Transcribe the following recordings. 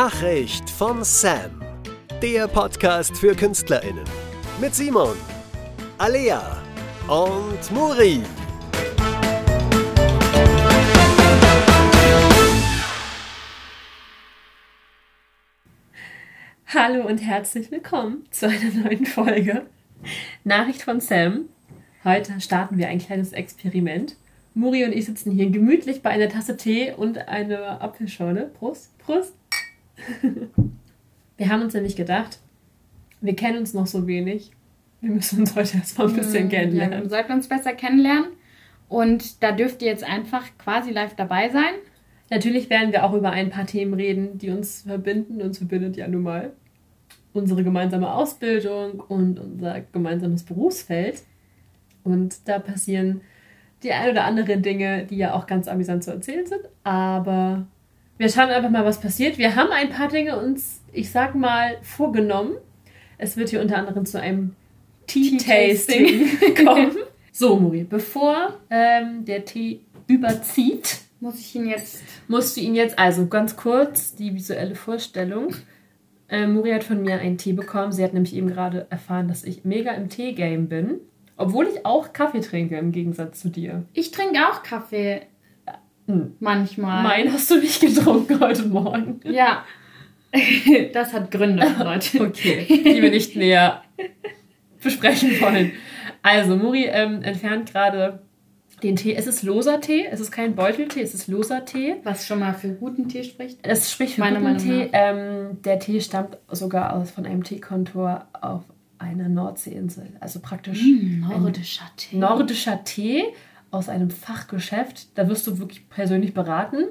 Nachricht von Sam. Der Podcast für KünstlerInnen. Mit Simon, Alea und Muri. Hallo und herzlich willkommen zu einer neuen Folge. Nachricht von Sam. Heute starten wir ein kleines Experiment. Muri und ich sitzen hier gemütlich bei einer Tasse Tee und einer Apfelschorle. Prost, Prost. Wir haben uns nämlich gedacht, wir kennen uns noch so wenig. Wir müssen uns heute erstmal ein bisschen kennenlernen. Ja, wir sollten uns besser kennenlernen. Und da dürft ihr jetzt einfach quasi live dabei sein. Natürlich werden wir auch über ein paar Themen reden, die uns verbinden. Uns verbindet ja nun mal unsere gemeinsame Ausbildung und unser gemeinsames Berufsfeld. Und da passieren die ein oder andere Dinge, die ja auch ganz amüsant zu erzählen sind. Aber wir schauen einfach mal, was passiert. Wir haben ein paar Dinge uns, ich sag mal, vorgenommen. Es wird hier unter anderem zu einem Tea-Tasting kommen. So, Muri, bevor ähm, der Tee überzieht, Muss ich ihn jetzt. musst du ihn jetzt, also ganz kurz, die visuelle Vorstellung. Äh, Muri hat von mir einen Tee bekommen. Sie hat nämlich eben gerade erfahren, dass ich mega im Tee-Game bin. Obwohl ich auch Kaffee trinke, im Gegensatz zu dir. Ich trinke auch Kaffee. Hm. Manchmal. Mein hast du nicht getrunken heute Morgen. Ja. das hat Gründe, Leute. Okay, die wir nicht näher besprechen wollen. Also, Muri ähm, entfernt gerade den Tee. Es ist loser Tee, es ist kein Beuteltee, es ist loser Tee. Was schon mal für guten Tee spricht. Es spricht für Meiner guten Meinung Tee. Ähm, der Tee stammt sogar aus von einem Teekontor auf einer Nordseeinsel. Also praktisch Mm, nordischer Tee. nordischer Tee aus einem Fachgeschäft. Da wirst du wirklich persönlich beraten.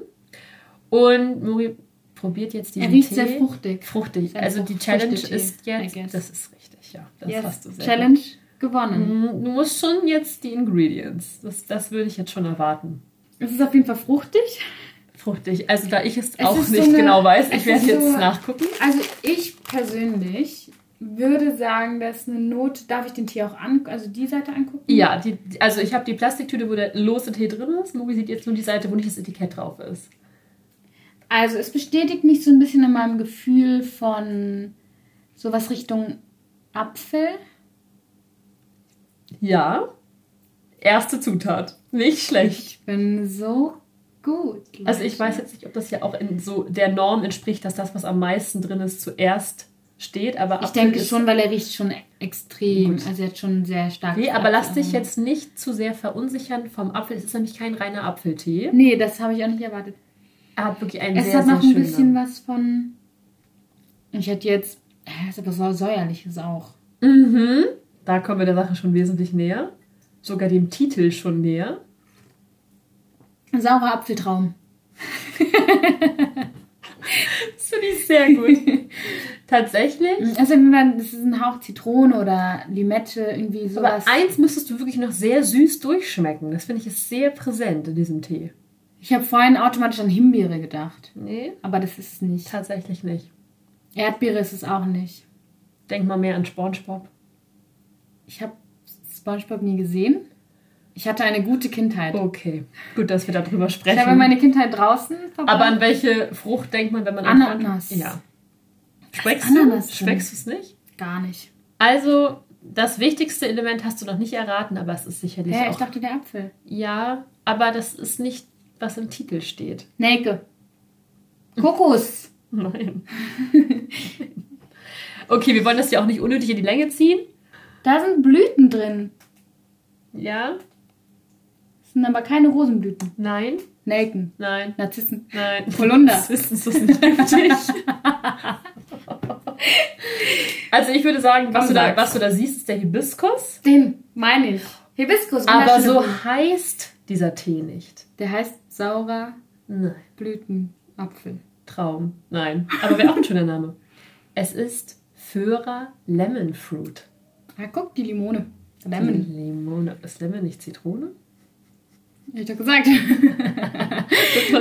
Und Muri probiert jetzt diesen er riecht Tee. sehr fruchtig. Fruchtig. Sehr Also die Challenge ist jetzt. Das ist richtig, ja. Das Yes. hast du sehr Challenge gewonnen. gut. Du musst schon jetzt die Ingredients. Das, das würde ich jetzt schon erwarten. Es ist auf jeden Fall fruchtig. Fruchtig. Also da ich es, Es auch ist so nicht eine- genau weiß, ich werde ist jetzt so- nachgucken. Also ich persönlich würde sagen, dass eine Note. Darf ich den Tee auch an, also die Seite angucken? Ja, die, also ich habe die Plastiktüte, wo der lose Tee drin ist. Muri sieht jetzt nur die Seite, wo nicht das Etikett drauf ist. Also es bestätigt mich so ein bisschen in meinem Gefühl von sowas Richtung Apfel. Ja. Erste Zutat. Nicht schlecht. Ich bin so gut. Also ich Leute. weiß jetzt nicht, ob das ja auch in so der Norm entspricht, dass das, was am meisten drin ist, zuerst steht. Aber Ich Apfel denke schon, weil er riecht schon extrem. Gut. Also er hat schon sehr stark. Nee, aber lass dich jetzt nicht zu sehr verunsichern vom Apfel. Es ist nämlich kein reiner Apfeltee. Nee, das habe ich auch nicht erwartet. Er hat wirklich einen Es sehr, hat noch ein bisschen was von. Ich hätte jetzt. Es ist aber so säuerliches auch. Mhm. Da kommen wir der Sache schon wesentlich näher. Sogar dem Titel schon näher. Saurer Apfeltraum. Das finde ich sehr gut. Tatsächlich. Also wenn man, das ist ein Hauch Zitrone oder Limette, irgendwie Aber sowas. eins müsstest du wirklich noch sehr süß durchschmecken. Das finde ich ist sehr präsent in diesem Tee. Ich habe vorhin automatisch an Himbeere gedacht. Nee, Aber das ist es nicht. tatsächlich nicht. Erdbeere ist es auch nicht. Denk mal mehr an Spongebob. Ich habe SpongeBob nie gesehen. Ich hatte eine gute Kindheit. Okay, gut, dass wir darüber Ich sprechen. habe meine Kindheit draußen verbracht. Aber an welche Frucht denkt man, wenn man an Ananas. Ja. Schmeckst du. Schmeckst es nicht? Gar nicht. Also, das wichtigste Element hast du noch nicht erraten, aber es ist sicherlich Hä, auch... ich dachte der Apfel. ja, aber das ist nicht, was im Titel steht. Nelke. Kokos. Nein. okay, wir wollen das ja auch nicht unnötig in die Länge ziehen. Da sind Blüten drin. Ja, Das sind aber keine Rosenblüten. nein, Nelken. nein, Narzissen. nein. Holunder. Das ist, das nicht giftig. also ich würde sagen, was du, da, was du da siehst, ist der Hibiskus. Den meine ich. Hibiskus. Aber so heißt dieser Tee nicht. Der heißt saurer Nein. Blütenapfel. Traum. Nein. Aber wäre auch ein schöner Name. Es ist Föhrer Lemon Fruit. Ah, guck, die Limone. Die Lemon. Limone. Ist Lemon nicht Zitrone? Hab ich doch gesagt.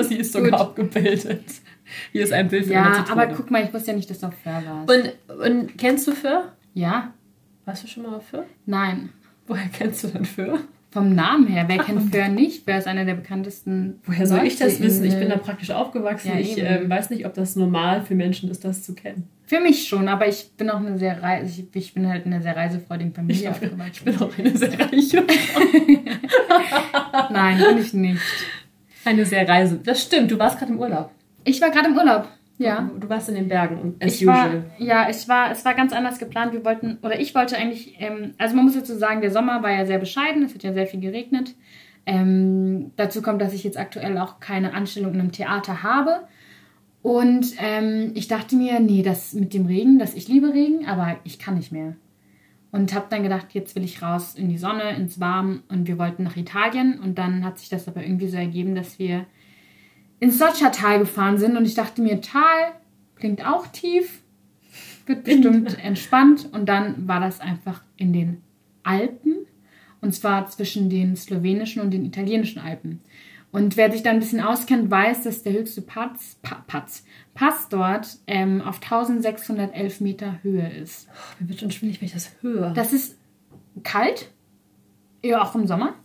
Sie ist sogar Gut. abgebildet. Hier ist ein Bild von ja, aber guck mal, ich wusste ja nicht, dass du auf Föhr warst. Und, und kennst du Föhr? ja? Warst du schon mal auf Föhr? Nein. Woher kennst du denn Föhr? Vom Namen her. Wer kennt Föhr nicht? Wer ist einer der bekanntesten? Woher soll ich das wissen? Ich bin da praktisch aufgewachsen. Ja, ich ähm, weiß nicht, ob das normal für Menschen ist, das zu kennen. Für mich schon, aber ich bin auch eine sehr reise, ich, ich bin halt in einer sehr reisefreudigen Familie Ich, aufgewachsen. ich bin auch eine sehr reiche. Nein, bin ich nicht. Eine sehr Reise. Das stimmt, du warst gerade im Urlaub. Ich war gerade im Urlaub. Ja. Du, warst in den Bergen as Ich war, usual. ja, ich war, es war ganz anders geplant. Wir wollten, oder ich wollte eigentlich, ähm, also man muss dazu sagen, der Sommer war ja sehr bescheiden, es hat ja sehr viel geregnet. Ähm, dazu kommt, dass ich jetzt aktuell auch keine Anstellung in einem Theater habe. Und ähm, ich dachte mir, nee, das mit dem Regen, das ich liebe Regen, aber ich kann nicht mehr. Und habe dann gedacht, jetzt will ich raus in die Sonne, ins Warm und wir wollten nach Italien. Und dann hat sich das aber irgendwie so ergeben, dass wir ins Socha-Tal gefahren sind und ich dachte mir, Tal klingt auch tief, wird bestimmt entspannt und dann war das einfach in den Alpen und zwar zwischen den slowenischen und den italienischen Alpen. Und wer sich da ein bisschen auskennt, weiß, dass der höchste Pass, Pa- Pass, Pass dort ähm, auf 1611 Meter Höhe ist. Mir wird schon schwindelig, wenn ich das höre. Das ist kalt, ja auch im Sommer.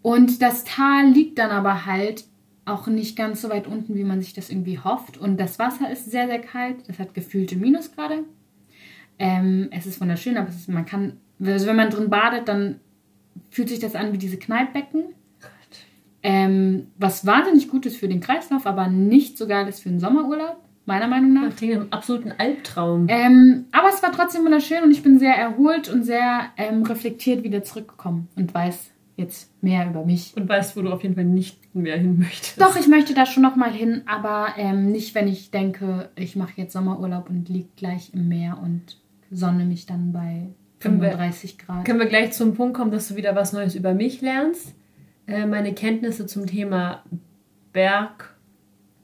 Und das Tal liegt dann aber halt auch nicht ganz so weit unten, wie man sich das irgendwie hofft. Und das Wasser ist sehr, sehr kalt. Das hat gefühlte Minusgrade. Ähm, es ist wunderschön, aber ist, man kann, also wenn man drin badet, dann fühlt sich das an wie diese Kneippbecken. Ähm, was wahnsinnig gut ist für den Kreislauf, aber nicht so geil ist für den Sommerurlaub, meiner Meinung nach. das klingt einem absoluten Albtraum. Ähm, aber es war trotzdem wunderschön und ich bin sehr erholt und sehr ähm, reflektiert wieder zurückgekommen und weiß jetzt mehr über mich. Und weißt, wo du auf jeden Fall nicht mehr hin möchtest. Doch, ich möchte da schon noch mal hin, aber ähm, nicht, wenn ich denke, ich mache jetzt Sommerurlaub und liege gleich im Meer und sonne mich dann bei Können wir- 35 Grad. Können wir gleich zum Punkt kommen, dass du wieder was Neues über mich lernst? Äh, meine Kenntnisse zum Thema Berg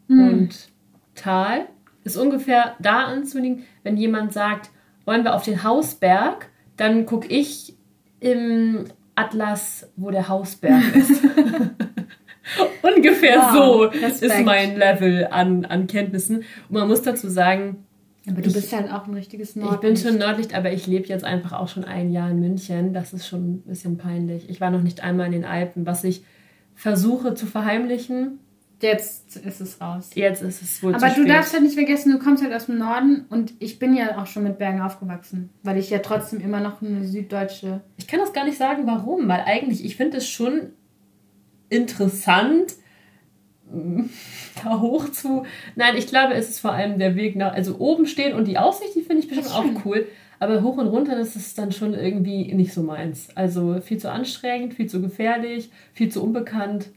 Hm. und Tal ist ungefähr da anzulegen, wenn jemand sagt, wollen wir auf den Hausberg, dann gucke ich im Atlas, wo der Hausberg ist. ungefähr Wow, so Respekt. ist mein Level an, an Kenntnissen. Und man muss dazu sagen, aber du ich- bist halt auch ein richtiges Nord. ich bin schon Nordlicht, aber ich lebe jetzt einfach auch schon ein Jahr in München. Das ist schon ein bisschen peinlich. Ich war noch nicht einmal in den Alpen, was ich versuche zu verheimlichen. Jetzt ist es raus. Jetzt ist es wohl Aber du spät. darfst halt nicht vergessen, du kommst halt aus dem Norden und ich bin ja auch schon mit Bergen aufgewachsen, weil ich ja trotzdem immer noch eine süddeutsche. Ich kann das gar nicht sagen, warum, weil eigentlich, ich finde es schon interessant, da hoch zu. Nein, ich glaube, es ist vor allem der Weg nach, also oben stehen und die Aussicht, die finde ich bestimmt auch cool. Aber hoch und runter, das ist dann schon irgendwie nicht so meins. Also viel zu anstrengend, viel zu gefährlich, viel zu unbekannt.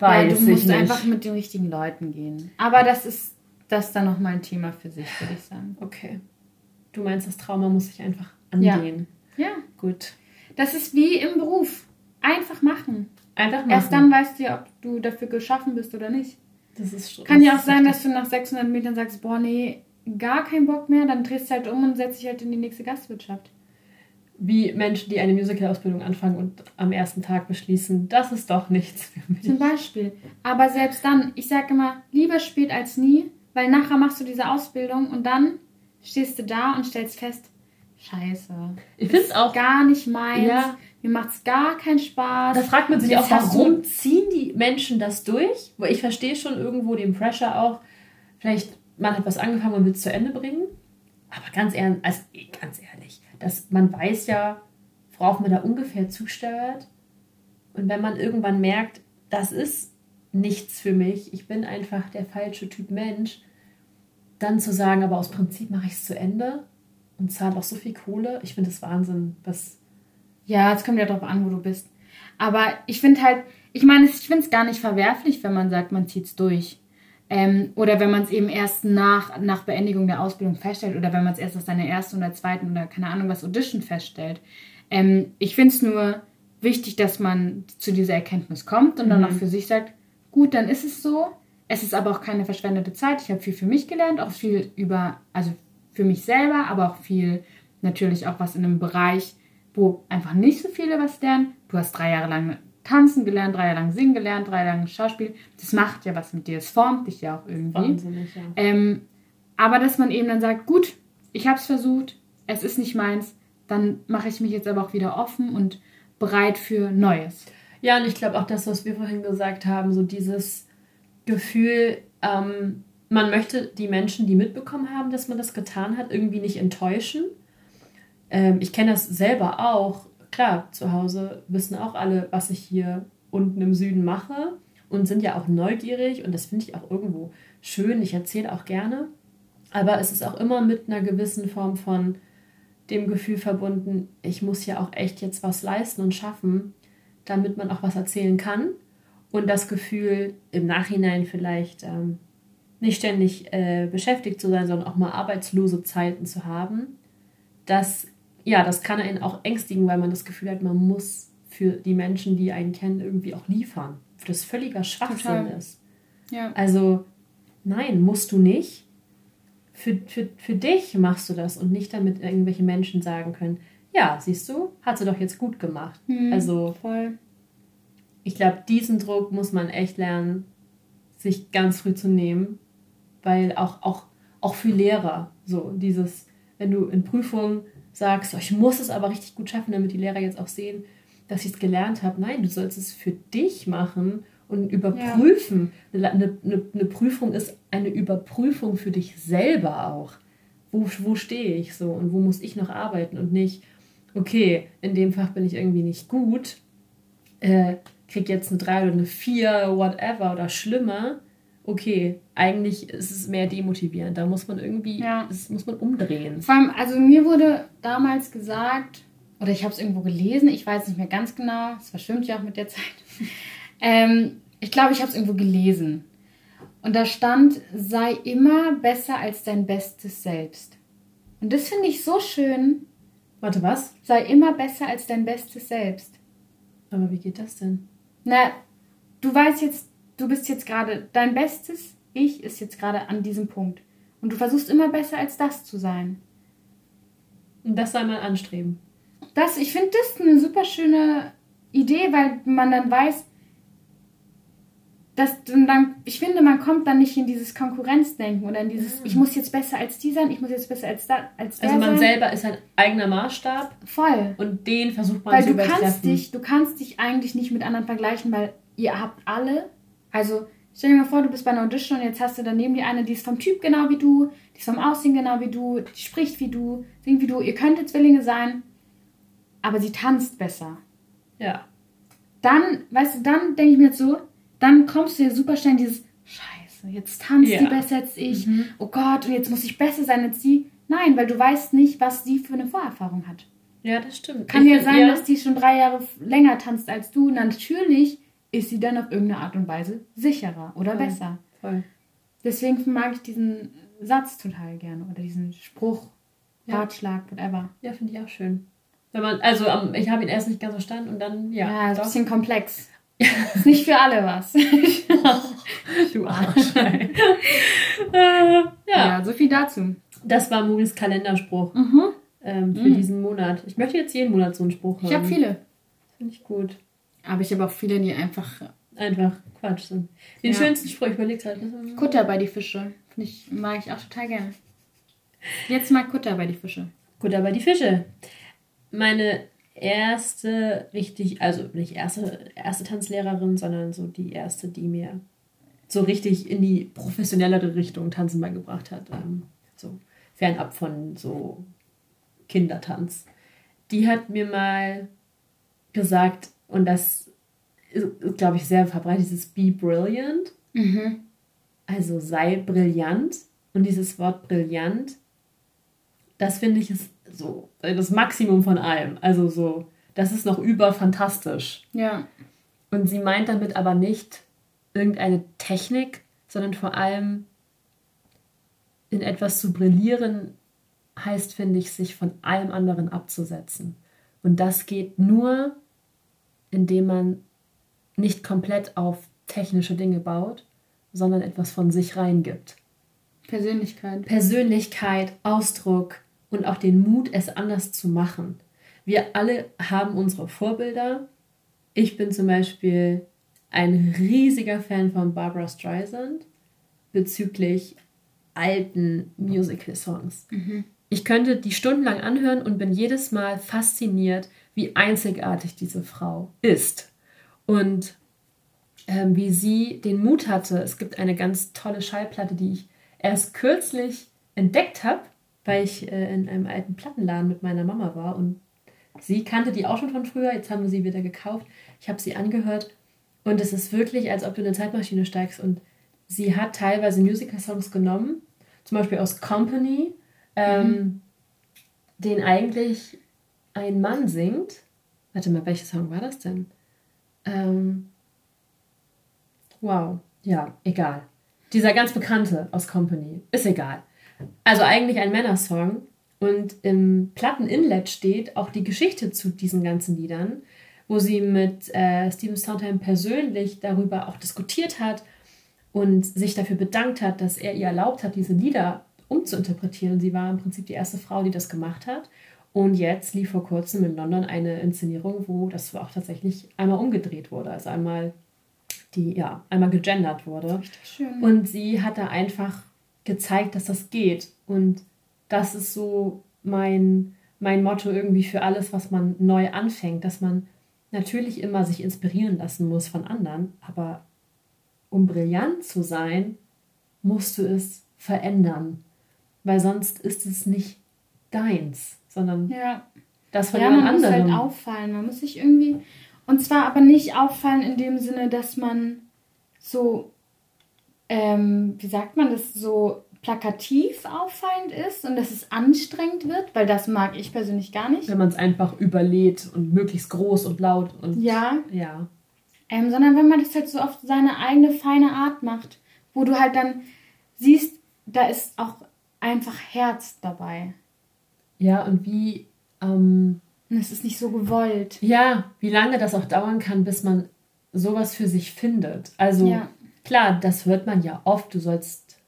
Weil Weiß du musst nicht. einfach mit den richtigen Leuten gehen. Aber das ist das ist dann nochmal ein Thema für sich, würde ich sagen. Okay. Du meinst, das Trauma muss sich einfach Ja. angehen. Ja, Gut. das ist wie im Beruf. Einfach machen. Einfach machen. Erst dann weißt du ja, ob du dafür geschaffen bist oder nicht. Das ist schon, Kann ja auch sein, dass du nach 600 Metern sagst, boah, nee, gar keinen Bock mehr. Dann drehst du halt um und setzt dich halt in die nächste Gastwirtschaft. Wie Menschen, die eine Musical-Ausbildung anfangen und am ersten Tag beschließen, das ist doch nichts für mich. Zum Beispiel. Aber selbst dann, ich sage immer, lieber spät als nie, weil nachher machst du diese Ausbildung und dann stehst du da und stellst fest, scheiße. Ich finde es auch Gar nicht meins. Ja. Mir macht's gar keinen Spaß. Da fragt man sich auch, warum ziehen die Menschen das durch? Weil ich verstehe schon irgendwo den Pressure auch. Vielleicht, man hat was angefangen und will es zu Ende bringen. Aber ganz ehrlich, also ganz ehrlich, dass man weiß ja, worauf man da ungefähr zusteuert. Und wenn man irgendwann merkt, das ist nichts für mich, ich bin einfach der falsche Typ Mensch, dann zu sagen, aber aus Prinzip mache ich es zu Ende und zahle auch so viel Kohle, ich finde das Wahnsinn, was Ja, es kommt ja drauf an, wo du bist. Aber ich finde halt, ich meine, ich finde es gar nicht verwerflich, wenn man sagt, man zieht's durch. Ähm, oder wenn man es eben erst nach, nach Beendigung der Ausbildung feststellt oder wenn man es erst aus seiner ersten oder zweiten oder keine Ahnung was Audition feststellt. Ähm, ich finde es nur wichtig, dass man zu dieser Erkenntnis kommt und dann auch für sich sagt, gut, dann ist es so. Es ist aber auch keine verschwendete Zeit. Ich habe viel für mich gelernt, auch viel über, also für mich selber, aber auch viel natürlich auch was in einem Bereich, wo einfach nicht so viele was lernen. Du hast drei Jahre lang tanzen gelernt, drei Jahre lang singen gelernt, drei Jahre lang Schauspiel. Das macht ja was mit dir. Es formt dich ja auch irgendwie. wahnsinnig, ja. Ähm, aber dass man eben dann sagt, gut, ich habe es versucht, es ist nicht meins, dann mache ich mich jetzt aber auch wieder offen und bereit für Neues. Ja, und ich glaube auch das, was wir vorhin gesagt haben, so dieses Gefühl, ähm, man möchte die Menschen, die mitbekommen haben, dass man das getan hat, irgendwie nicht enttäuschen. Ähm, ich kenne das selber auch. Klar, zu Hause wissen auch alle, was ich hier unten im Süden mache und sind ja auch neugierig und das finde ich auch irgendwo schön. Ich erzähle auch gerne. Aber es ist auch immer mit einer gewissen Form von dem Gefühl verbunden, ich muss ja auch echt jetzt was leisten und schaffen, damit man auch was erzählen kann. Und das Gefühl, im Nachhinein vielleicht ähm, nicht ständig äh, beschäftigt zu sein, sondern auch mal arbeitslose Zeiten zu haben, das, ja, das kann einen auch ängstigen, weil man das Gefühl hat, man muss für die Menschen, die einen kennen, irgendwie auch liefern. Das völliger Schwachsinn Total. ist. Ja. Also, nein, musst du nicht für, für, für dich machst du das und nicht damit irgendwelche Menschen sagen können, ja, siehst du, hat sie doch jetzt gut gemacht. Mhm, also voll. Ich glaube, diesen Druck muss man echt lernen, sich ganz früh zu nehmen, weil auch, auch, auch für Lehrer so dieses, wenn du in Prüfungen sagst, oh, ich muss es aber richtig gut schaffen, damit die Lehrer jetzt auch sehen, dass ich es gelernt habe. Nein, du sollst es für dich machen und überprüfen. Ja. Eine, eine, eine, Prüfung ist eine Überprüfung für dich selber auch. Wo, wo stehe ich so und wo muss ich noch arbeiten und nicht, okay, in dem Fach bin ich irgendwie nicht gut, äh, krieg jetzt eine 3 oder eine 4, whatever oder schlimmer. Okay, eigentlich ist es mehr demotivierend. Da muss man irgendwie, ja. das muss man umdrehen. Vor allem, also mir wurde damals gesagt, oder ich habe es irgendwo gelesen, ich weiß nicht mehr ganz genau, es verschwimmt ja auch mit der Zeit. Ähm, ich glaube, ich habe es irgendwo gelesen. Und da stand, sei immer besser als dein bestes Selbst. Und das finde ich so schön. Warte, was? Sei immer besser als dein bestes Selbst. Aber wie geht das denn? Na, du weißt jetzt, du bist jetzt gerade, dein bestes Ich ist jetzt gerade an diesem Punkt. Und du versuchst immer besser als das zu sein. Und das soll man anstreben. Das, ich finde das eine super schöne Idee, weil man dann weiß, das, dann, ich finde, man kommt dann nicht in dieses Konkurrenzdenken oder in dieses, mhm. ich muss jetzt besser als die sein, ich muss jetzt besser als, da, als der Also man sein. selber ist ein eigener Maßstab. Voll. Und den versucht man weil zu du kannst dich, Du kannst dich eigentlich nicht mit anderen vergleichen, weil ihr habt alle, also stell dir mal vor, du bist bei einer Audition und jetzt hast du daneben die eine, die ist vom Typ genau wie du, die ist vom Aussehen genau wie du, die spricht wie du, singt wie du, ihr könntet Zwillinge sein, aber sie tanzt besser. Ja. Dann, weißt du, dann denke ich mir jetzt so, dann kommst du ja super schnell in dieses Scheiße, jetzt tanzt ja. die besser als ich. Mhm. Oh Gott, und jetzt muss ich besser sein als sie. Nein, weil du weißt nicht, was sie für eine Vorerfahrung hat. Ja, das stimmt. Kann ich ja sein, dass die schon drei Jahre länger tanzt als du. Natürlich ist sie dann auf irgendeine Art und Weise sicherer oder Voll. besser. Voll. Deswegen mag ich diesen Satz total gerne oder diesen Spruch, ja. Ratschlag, whatever. Ja, finde ich auch schön. Wenn man, also ich habe ihn erst nicht ganz verstanden und dann, ja. Ja, ist ein bisschen komplex. Ist nicht für alle was. du Arsch. äh, ja. ja, so viel dazu. Das war Muris Kalenderspruch mhm. ähm, für mhm. diesen Monat. Ich möchte jetzt jeden Monat so einen Spruch haben. Ich habe viele. Finde ich gut. Aber ich habe auch viele, die einfach. Einfach Quatsch sind. Den ja. schönsten Spruch, überlegt halt. Kutter bei die Fische. Finde ich, mag ich auch total gerne. Jetzt mal Kutter bei die Fische. Kutter bei die Fische. Meine erste richtig, also nicht erste, erste Tanzlehrerin, sondern so die erste, die mir so richtig in die professionellere Richtung Tanzen beigebracht hat. Ähm, so fernab von so Kindertanz. Die hat mir mal gesagt, und das ist, glaube ich, sehr verbreitet, dieses Be Brilliant. Mhm. Also sei brillant. Und dieses Wort brillant, das finde ich ist so das Maximum von allem. Also so, das ist noch überfantastisch. Ja. Und sie meint damit aber nicht irgendeine Technik, sondern vor allem in etwas zu brillieren, heißt, finde ich, sich von allem anderen abzusetzen. Und das geht nur, indem man nicht komplett auf technische Dinge baut, sondern etwas von sich reingibt. Persönlichkeit. Persönlichkeit, Ausdruck, und auch den Mut, es anders zu machen. Wir alle haben unsere Vorbilder. Ich bin zum Beispiel ein riesiger Fan von Barbara Streisand bezüglich alten Musical-Songs. Mhm. Ich könnte die stundenlang anhören und bin jedes Mal fasziniert, wie einzigartig diese Frau ist. Und ähm, wie sie den Mut hatte. Es gibt eine ganz tolle Schallplatte, die ich erst kürzlich entdeckt habe, weil ich äh, in einem alten Plattenladen mit meiner Mama war und sie kannte die auch schon von früher. Jetzt haben wir sie wieder gekauft. Ich habe sie angehört und es ist wirklich, als ob du in eine Zeitmaschine steigst und sie hat teilweise Musical-Songs genommen, zum Beispiel aus Company, ähm, mhm. den eigentlich ein Mann singt. Warte mal, welcher Song war das denn? Ähm, wow, ja, egal. Dieser ganz bekannte aus Company, ist egal. Also eigentlich ein Männersong. Und im Platten-Inlet steht auch die Geschichte zu diesen ganzen Liedern, wo sie mit äh, Stephen Sondheim persönlich darüber auch diskutiert hat und sich dafür bedankt hat, dass er ihr erlaubt hat, diese Lieder umzuinterpretieren. Sie war im Prinzip die erste Frau, die das gemacht hat. Und jetzt lief vor kurzem in London eine Inszenierung, wo das auch tatsächlich einmal umgedreht wurde. Also einmal die, ja, einmal gegendert wurde. Richtig schön. Und sie hat da einfach gezeigt, dass das geht. Und das ist so mein, mein Motto irgendwie für alles, was man neu anfängt, dass man natürlich immer sich inspirieren lassen muss von anderen, aber um brillant zu sein, musst du es verändern, weil sonst ist es nicht deins, sondern ja. das von ja, jemand anderem. Man muss halt auffallen, man muss sich irgendwie und zwar aber nicht auffallen in dem Sinne, dass man so ähm, wie sagt man das so plakativ auffallend ist und dass es anstrengend wird, weil das mag ich persönlich gar nicht. Wenn man es einfach überlädt und möglichst groß und laut und ja, ja. Ähm, sondern wenn man das halt so auf seine eigene feine Art macht, wo du halt dann siehst, da ist auch einfach Herz dabei. Ja, und wie. Ähm, es ist nicht so gewollt. Ja, wie lange das auch dauern kann, bis man sowas für sich findet. Also ja. klar, das hört man ja oft. Du sollst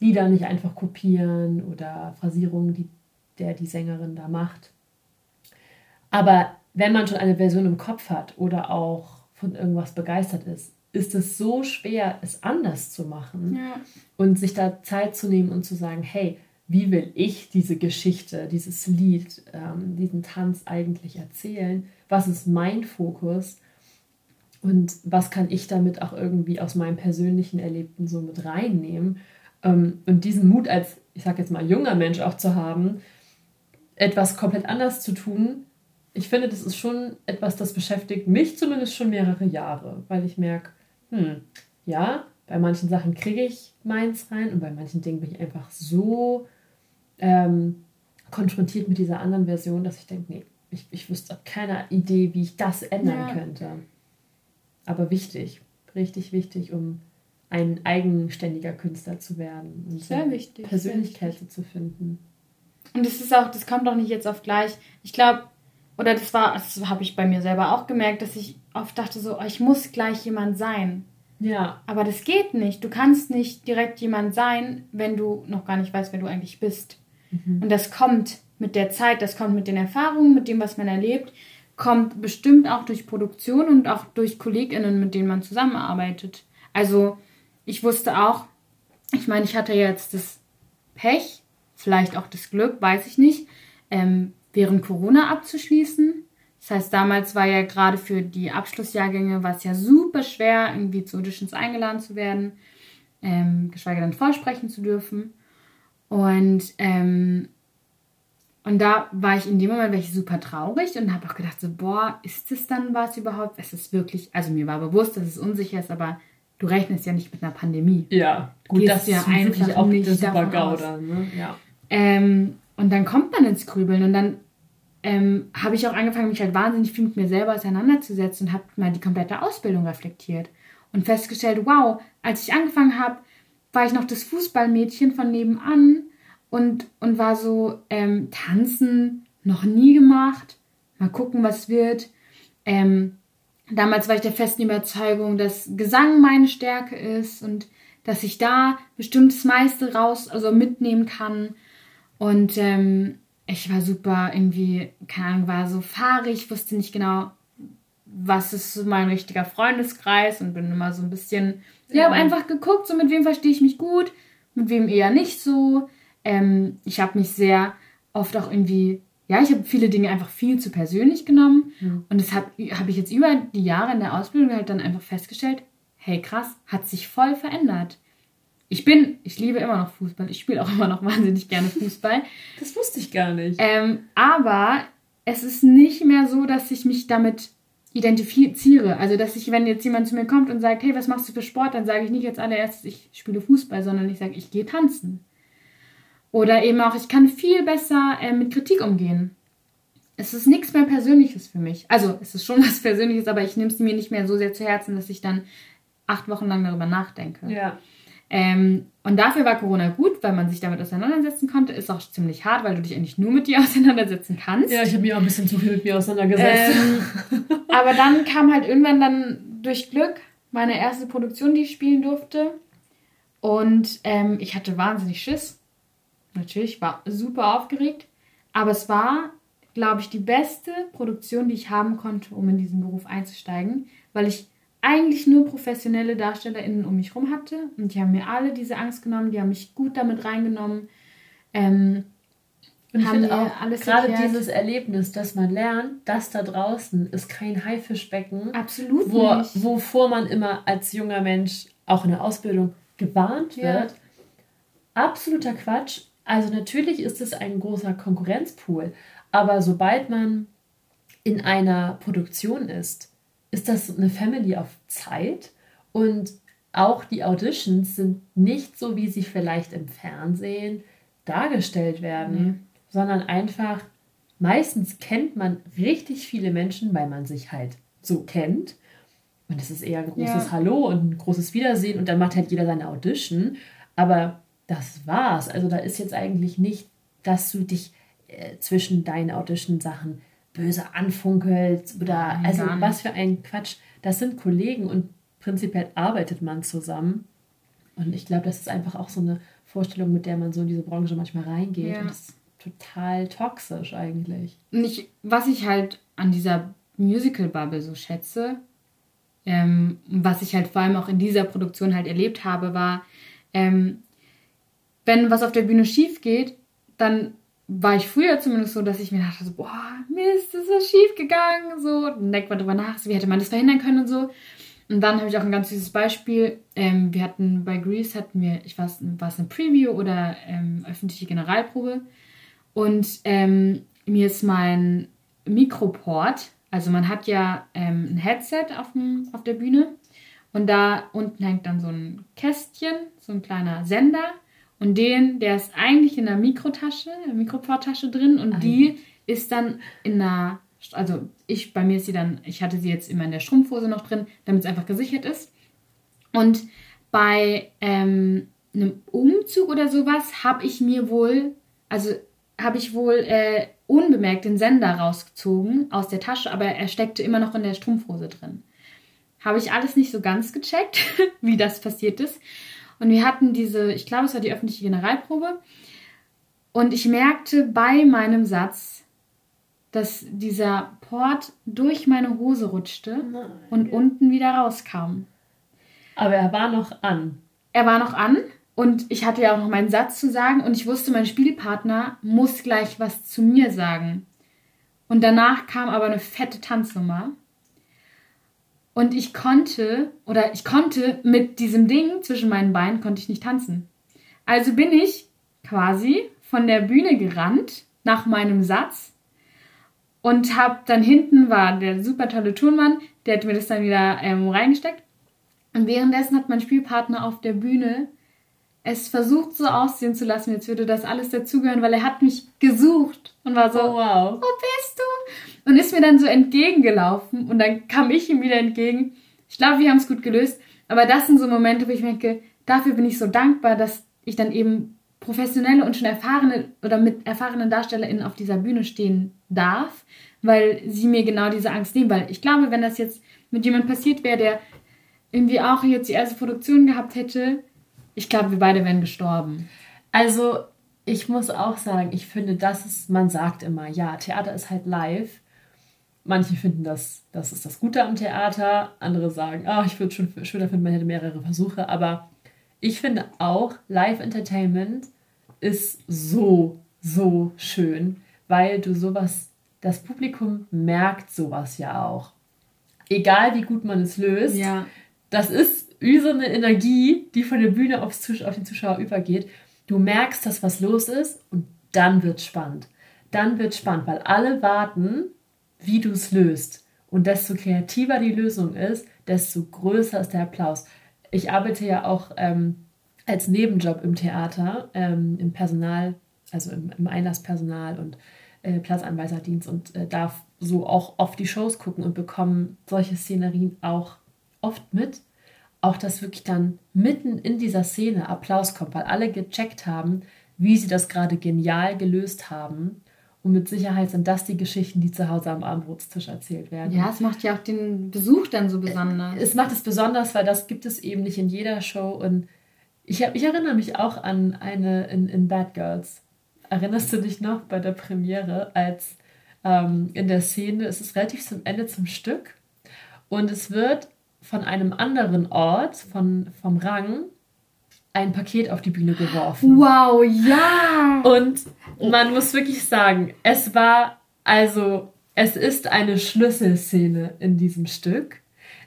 Lieder nicht einfach kopieren oder Phrasierungen, die der die Sängerin da macht. Aber wenn man schon eine Version im Kopf hat oder auch von irgendwas begeistert ist, ist es so schwer, es anders zu machen ja. und sich da Zeit zu nehmen und zu sagen, hey, wie will ich diese Geschichte, dieses Lied, ähm, diesen Tanz eigentlich erzählen? Was ist mein Fokus? Und was kann ich damit auch irgendwie aus meinem persönlichen Erlebten so mit reinnehmen? Ähm, und diesen Mut als, ich sag jetzt mal, junger Mensch auch zu haben, etwas komplett anders zu tun, ich finde, das ist schon etwas, das beschäftigt mich zumindest schon mehrere Jahre, weil ich merke, hm, ja, bei manchen Sachen kriege ich meins rein und bei manchen Dingen bin ich einfach so ähm, konfrontiert mit dieser anderen Version, dass ich denke, nee, ich, ich wüsste keine Idee, wie ich das ändern ja. könnte. Aber wichtig, richtig wichtig, um ein eigenständiger Künstler zu werden und sehr wichtig, Persönlichkeit sehr wichtig. zu finden. Und das ist auch, das kommt auch nicht jetzt auf gleich. Ich glaube, oder das war, das habe ich bei mir selber auch gemerkt, dass ich oft dachte so, oh, ich muss gleich jemand sein. Ja. Aber das geht nicht. Du kannst nicht direkt jemand sein, wenn du noch gar nicht weißt, wer du eigentlich bist. Mhm. Und das kommt mit der Zeit, das kommt mit den Erfahrungen, mit dem, was man erlebt, kommt bestimmt auch durch Produktion und auch durch KollegInnen, mit denen man zusammenarbeitet. Also ich wusste auch, ich meine, ich hatte jetzt das Pech, vielleicht auch das Glück, weiß ich nicht, ähm, während Corona abzuschließen. Das heißt, damals war ja gerade für die Abschlussjahrgänge war es ja super schwer, irgendwie zu Auditions eingeladen zu werden, ähm, geschweige denn vorsprechen zu dürfen. Und, ähm, und da war ich in dem Moment war ich super traurig und habe auch gedacht, so, boah, ist das dann was überhaupt? Es ist wirklich, also mir war bewusst, dass es unsicher ist, aber du rechnest ja nicht mit einer Pandemie. Ja, gut, Gehst das ja ist einfach auch nicht das super Gauder, ne? Ja. Ähm, und dann kommt man ins Grübeln und dann ähm, habe ich auch angefangen, mich halt wahnsinnig viel mit mir selber auseinanderzusetzen und habe mal die komplette Ausbildung reflektiert und festgestellt, wow, als ich angefangen habe, war ich noch das Fußballmädchen von nebenan und, und war so, ähm, tanzen, noch nie gemacht, mal gucken, was wird. Ähm, Damals war ich der festen Überzeugung, dass Gesang meine Stärke ist und dass ich da bestimmt das meiste raus, also mitnehmen kann. Und ähm, ich war super irgendwie, keine Ahnung, war so fahrig, wusste nicht genau, was ist mein richtiger Freundeskreis und bin immer so ein bisschen, ja, habe einfach geguckt, so mit wem verstehe ich mich gut, mit wem eher nicht so. Ähm, ich habe mich sehr oft auch irgendwie ja, ich habe viele Dinge einfach viel zu persönlich genommen. Mhm. Und das habe hab ich jetzt über die Jahre in der Ausbildung halt dann einfach festgestellt, hey krass, hat sich voll verändert. Ich bin, ich liebe immer noch Fußball. Ich spiele auch immer noch wahnsinnig gerne Fußball. Das wusste ich gar nicht. Ähm, aber es ist nicht mehr so, dass ich mich damit identifiziere. Also, dass ich, wenn jetzt jemand zu mir kommt und sagt, hey, was machst du für Sport, dann sage ich nicht als allererstes, ich spiele Fußball, sondern ich sage, ich gehe tanzen. Oder eben auch, ich kann viel besser äh, mit Kritik umgehen. Es ist nichts mehr Persönliches für mich. Also, es ist schon was Persönliches, aber ich nehme es mir nicht mehr so sehr zu Herzen, dass ich dann acht Wochen lang darüber nachdenke. Ja. Ähm, und dafür war Corona gut, weil man sich damit auseinandersetzen konnte. Ist auch ziemlich hart, weil du dich eigentlich nur mit dir auseinandersetzen kannst. Ja, ich habe mich auch ein bisschen zu viel mit mir auseinandergesetzt. Ähm, aber dann kam halt irgendwann dann durch Glück meine erste Produktion, die ich spielen durfte. Und ähm, ich hatte wahnsinnig Schiss. Natürlich, war super aufgeregt. Aber es war, glaube ich, die beste Produktion, die ich haben konnte, um in diesen Beruf einzusteigen, weil ich eigentlich nur professionelle DarstellerInnen um mich rum hatte. Und die haben mir alle diese Angst genommen, die haben mich gut damit reingenommen. Ähm, Und ich haben finde mir auch alles gerade erklärt. dieses Erlebnis, dass man lernt, das da draußen ist kein Haifischbecken, Absolut wo, nicht. wovor man immer als junger Mensch auch in der Ausbildung gewarnt Ja. wird. Absoluter Quatsch. Also natürlich ist es ein großer Konkurrenzpool, aber sobald man in einer Produktion ist, ist das eine Family auf Zeit und auch die Auditions sind nicht so, wie sie vielleicht im Fernsehen dargestellt werden, sondern einfach meistens kennt man richtig viele Menschen, weil man sich halt so kennt. Und es ist eher ein großes Ja. Hallo und ein großes Wiedersehen und dann macht halt jeder seine Audition. Aber das war's. Also da ist jetzt eigentlich nicht, dass du dich äh, zwischen deinen Audition-Sachen böse anfunkelst oder Nein, also was für ein Quatsch. Das sind Kollegen und prinzipiell arbeitet man zusammen. Und ich glaube, das ist einfach auch so eine Vorstellung, mit der man so in diese Branche manchmal reingeht. Ja. Und das ist total toxisch eigentlich. Und ich, was ich halt an dieser Musical-Bubble so schätze, ähm, was ich halt vor allem auch in dieser Produktion halt erlebt habe, war, ähm, wenn was auf der Bühne schief geht, dann war ich früher zumindest so, dass ich mir dachte, so, boah, Mist, ist das schief gegangen, so, dann denkt man drüber nach, so, wie hätte man das verhindern können und so. Und dann habe ich auch ein ganz süßes Beispiel. Ähm, wir hatten bei Grease hatten wir, ich weiß, war es eine Preview oder ähm, öffentliche Generalprobe. Und ähm, mir ist mein Mikroport, also man hat ja ähm, ein Headset auf, dem, auf der Bühne und da unten hängt dann so ein Kästchen, so ein kleiner Sender und den, der ist eigentlich in der Mikrotasche, in der Mikroporttasche drin und Ei. die ist dann in einer, also ich, bei mir ist sie dann, ich hatte sie jetzt immer in der Strumpfhose noch drin, damit es einfach gesichert ist. Und bei ähm, einem Umzug oder sowas habe ich mir wohl, also habe ich wohl äh, unbemerkt den Sender rausgezogen aus der Tasche, aber er steckte immer noch in der Strumpfhose drin. Habe ich alles nicht so ganz gecheckt, wie das passiert ist. Und wir hatten diese, ich glaube, es war die öffentliche Generalprobe. Und ich merkte bei meinem Satz, dass dieser Port durch meine Hose rutschte und unten wieder rauskam. Aber er war noch an. Er war noch an und ich hatte ja auch noch meinen Satz zu sagen und ich wusste, mein Spielpartner muss gleich was zu mir sagen. Und danach kam aber eine fette Tanznummer. Und ich konnte, oder ich konnte mit diesem Ding zwischen meinen Beinen, konnte ich nicht tanzen. Also bin ich quasi von der Bühne gerannt nach meinem Satz und hab dann hinten war der super tolle Turnmann, der hat mir das dann wieder ähm, reingesteckt. Und währenddessen hat mein Spielpartner auf der Bühne es versucht so aussehen zu lassen, als würde das alles dazugehören, weil er hat mich gesucht und war so, Oh, wow. wo bist du? Und ist mir dann so entgegengelaufen und dann kam ich ihm wieder entgegen. Ich glaube, wir haben es gut gelöst, aber das sind so Momente, wo ich denke, dafür bin ich so dankbar, dass ich dann eben professionelle und schon erfahrene oder mit erfahrenen DarstellerInnen auf dieser Bühne stehen darf, weil sie mir genau diese Angst nehmen. Weil ich glaube, wenn das jetzt mit jemandem passiert wäre, der irgendwie auch jetzt die erste Produktion gehabt hätte, ich glaube, wir beide wären gestorben. Also, ich muss auch sagen, ich finde, das ist, man sagt immer, ja, Theater ist halt live. Manche finden das, das ist das Gute am Theater. Andere sagen, ah, ich würde schon schöner finden, man hätte mehrere Versuche. Aber ich finde auch, Live-Entertainment ist so, so schön, weil du sowas, das Publikum merkt sowas ja auch. Egal wie gut man es löst, Ja. das ist so eine Energie, die von der Bühne aufs Zus auf den Zuschauer übergeht. Du merkst, dass was los ist und dann wird spannend. Dann wird spannend, weil alle warten, wie du es löst. Und desto kreativer die Lösung ist, desto größer ist der Applaus. Ich arbeite ja auch ähm, als Nebenjob im Theater, ähm, im Personal, also im, im Einlasspersonal und äh, Platzanweiserdienst und äh, darf so auch oft die Shows gucken und bekomme solche Szenerien auch oft mit. Auch dass wirklich dann mitten in dieser Szene Applaus kommt, weil alle gecheckt haben, wie sie das gerade genial gelöst haben. Und mit Sicherheit sind das die Geschichten, die zu Hause am Abendbrotstisch erzählt werden. Ja, es macht ja auch den Besuch dann so besonders. Es macht es besonders, weil das gibt es eben nicht in jeder Show. Und ich, hab, ich erinnere mich auch an eine in, in Bad Girls. Erinnerst du dich noch bei der Premiere, als ähm, in der Szene, es ist relativ zum Ende zum Stück und es wird von einem anderen Ort, von, vom Rang, ein Paket auf die Bühne geworfen. Wow, ja! Und man muss wirklich sagen, es war also, es ist eine Schlüsselszene in diesem Stück,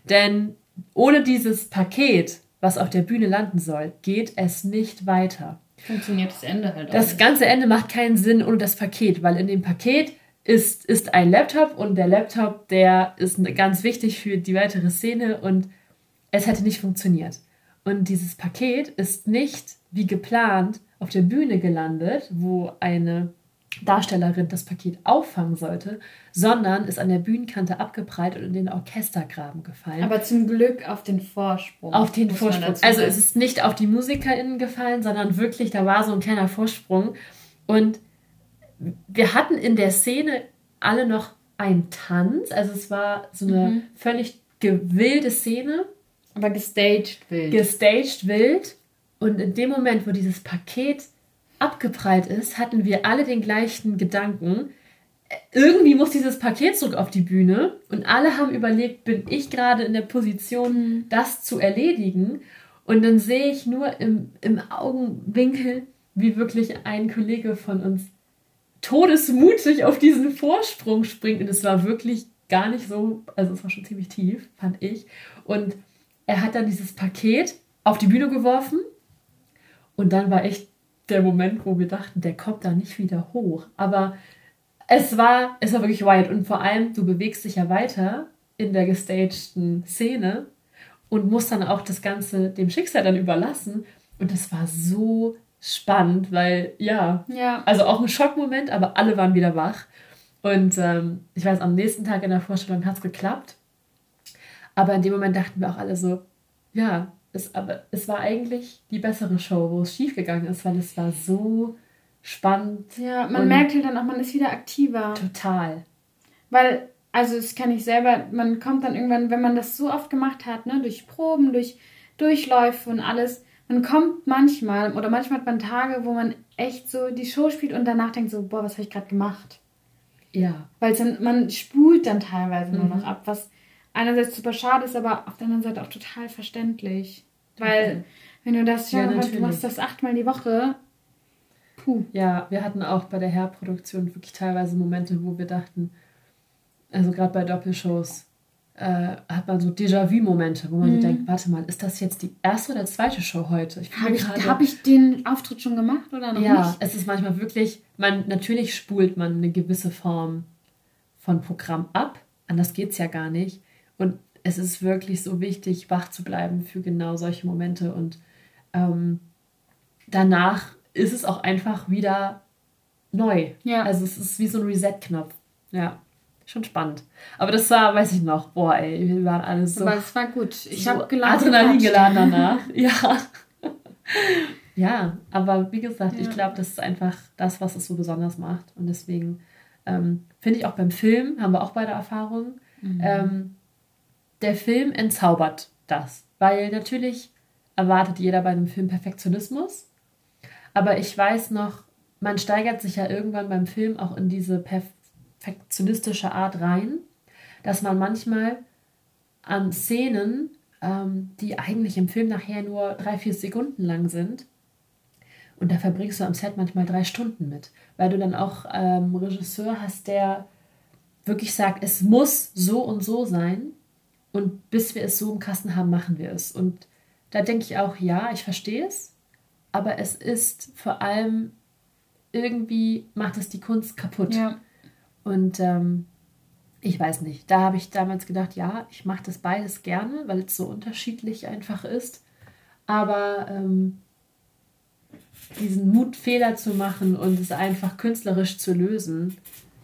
denn ohne dieses Paket, was auf der Bühne landen soll, geht es nicht weiter. Funktioniert das Ende halt auch. Das ganze Ende macht keinen Sinn ohne das Paket, weil in dem Paket ist, ist ein Laptop und der Laptop, der ist ganz wichtig für die weitere Szene und es hätte nicht funktioniert. Und dieses Paket ist nicht wie geplant auf der Bühne gelandet, wo eine Darstellerin das Paket auffangen sollte, sondern ist an der Bühnenkante abgeprallt und in den Orchestergraben gefallen. Aber zum Glück auf den Vorsprung. Auf den Vorsprung. Also es ist nicht auf die MusikerInnen gefallen, sondern wirklich, da war so ein kleiner Vorsprung. Und wir hatten in der Szene alle noch einen Tanz. Also es war so eine Mhm. völlig gewilde Szene, Aber gestaged wild. gestaged wild. Und in dem Moment, wo dieses Paket abgeprallt ist, hatten wir alle den gleichen Gedanken. Irgendwie muss dieses Paket zurück auf die Bühne. Und alle haben überlegt, bin ich gerade in der Position, das zu erledigen? Und dann sehe ich nur im, im Augenwinkel, wie wirklich ein Kollege von uns todesmutig auf diesen Vorsprung springt. Und es war wirklich gar nicht so, also es war schon ziemlich tief, fand ich. Und er hat dann dieses Paket auf die Bühne geworfen. Und dann war echt der Moment, wo wir dachten, der kommt da nicht wieder hoch. Aber es war, es war wirklich wild. Und vor allem, du bewegst dich ja weiter in der gestagten Szene und musst dann auch das Ganze dem Schicksal dann überlassen. Und das war so spannend, weil ja, ja. also auch ein Schockmoment, aber alle waren wieder wach. Und ähm, ich weiß, am nächsten Tag in der Vorstellung hat es geklappt. Aber in dem Moment dachten wir auch alle so, ja, es, aber es war eigentlich die bessere Show, wo es schiefgegangen ist, weil es war so spannend. Ja, man merkt halt dann auch, man ist wieder aktiver. Total. Weil, also das kann ich selber, man kommt dann irgendwann, wenn man das so oft gemacht hat, ne, durch Proben, durch Durchläufe und alles, man kommt manchmal, oder manchmal hat man Tage, wo man echt so die Show spielt und danach denkt so, boah, was habe ich gerade gemacht? Ja. Weil dann, man spult dann teilweise nur Mhm. noch ab, was einerseits super schade ist, aber auf der anderen Seite auch total verständlich. Weil, wenn du das, Ja, ja, du natürlich. machst das achtmal die Woche, puh. Ja, wir hatten auch bei der Hairproduktion wirklich teilweise Momente, wo wir dachten, also gerade bei Doppelshows, äh, hat man so Déjà-vu-Momente, wo man Mhm. so denkt, warte mal, ist das jetzt die erste oder zweite Show heute? Habe ich, hab ich den Auftritt schon gemacht oder noch ja, nicht? es ist manchmal wirklich, man, natürlich spult man eine gewisse Form von Programm ab. Anders geht es ja gar nicht. Und es ist wirklich so wichtig, wach zu bleiben für genau solche Momente. Und ähm, danach ist es auch einfach wieder neu. Ja. Also es ist wie so ein Reset-Knopf. Ja, schon spannend. Aber das war, weiß ich noch, boah, ey, wir waren alle so Aber es war gut. Ich so habe geladen. Adrenalin geladen danach. ja. ja, aber wie gesagt, ich Ja. glaube, das ist einfach das, was es so besonders macht. Und deswegen ähm, finde ich auch beim Film, haben wir auch beide Erfahrungen, Mhm. ähm, der Film entzaubert das. Weil natürlich erwartet jeder bei einem Film Perfektionismus. Aber ich weiß noch, man steigert sich ja irgendwann beim Film auch in diese perfektionistische Art rein, dass man manchmal an Szenen, ähm, die eigentlich im Film nachher nur drei, vier Sekunden lang sind, Und da verbringst du am Set manchmal drei Stunden mit, weil du dann auch ähm, Regisseur hast, der wirklich sagt, es muss so und so sein. Und bis wir es so im Kasten haben, machen wir es. Und da denke ich auch, ja, ich verstehe es, aber es ist vor allem irgendwie macht es die Kunst kaputt. Ja. Und ähm, ich weiß nicht, da habe ich damals gedacht, ja, ich mache das beides gerne, weil es so unterschiedlich einfach ist. Aber ähm, diesen Mut, Fehler zu machen und es einfach künstlerisch zu lösen,